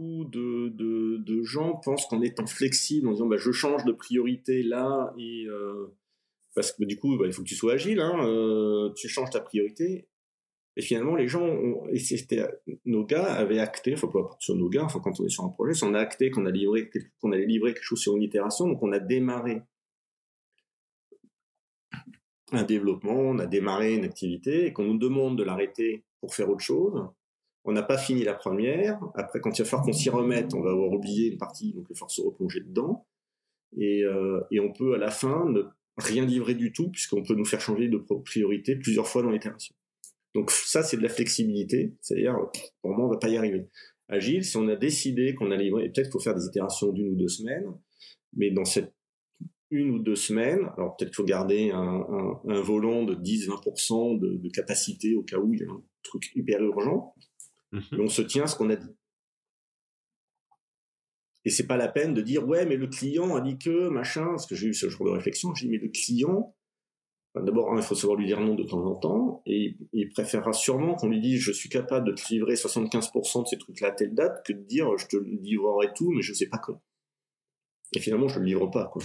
de, gens pensent qu'en étant flexible, en disant bah, je change de priorité là, et euh, parce que du coup, bah, il faut que tu sois agile, hein, euh, tu changes ta priorité. Et finalement, les gens, et c'était, nos gars avaient acté, enfin pas sur nos gars, enfin quand on est sur un projet, on a acté qu'on a livré, qu'on allait livrer quelque chose sur une itération, donc on a démarré un développement, on a démarré une activité, et qu'on nous demande de l'arrêter pour faire autre chose on n'a pas fini la première. Après, quand il va falloir qu'on s'y remette, on va avoir oublié une partie, donc il va falloir se replonger dedans. Et, euh, on peut à la fin ne rien livrer du tout, puisqu'on peut nous faire changer de priorité plusieurs fois dans l'itération. Donc ça, c'est de la flexibilité. C'est-à-dire, pour moi, on va pas y arriver. Agile, si on a décidé qu'on a livré, et peut-être qu'il faut faire des itérations d'une ou deux semaines, mais dans cette une ou deux semaines, alors peut-être qu'il faut garder un, volant de 10-20% de, de capacité au cas où il y a un truc hyper urgent, Mmh on se tient à ce qu'on a dit. Et c'est pas la peine de dire ouais mais le client a dit que machin parce que j'ai eu ce genre de réflexion j'ai dit mais le client d'abord il faut savoir lui dire non de temps en temps et il préférera sûrement qu'on lui dise je suis capable de te livrer 75% de ces trucs là à telle date que de dire je te livrerai tout mais je sais pas quand. Et finalement je le livre pas quoi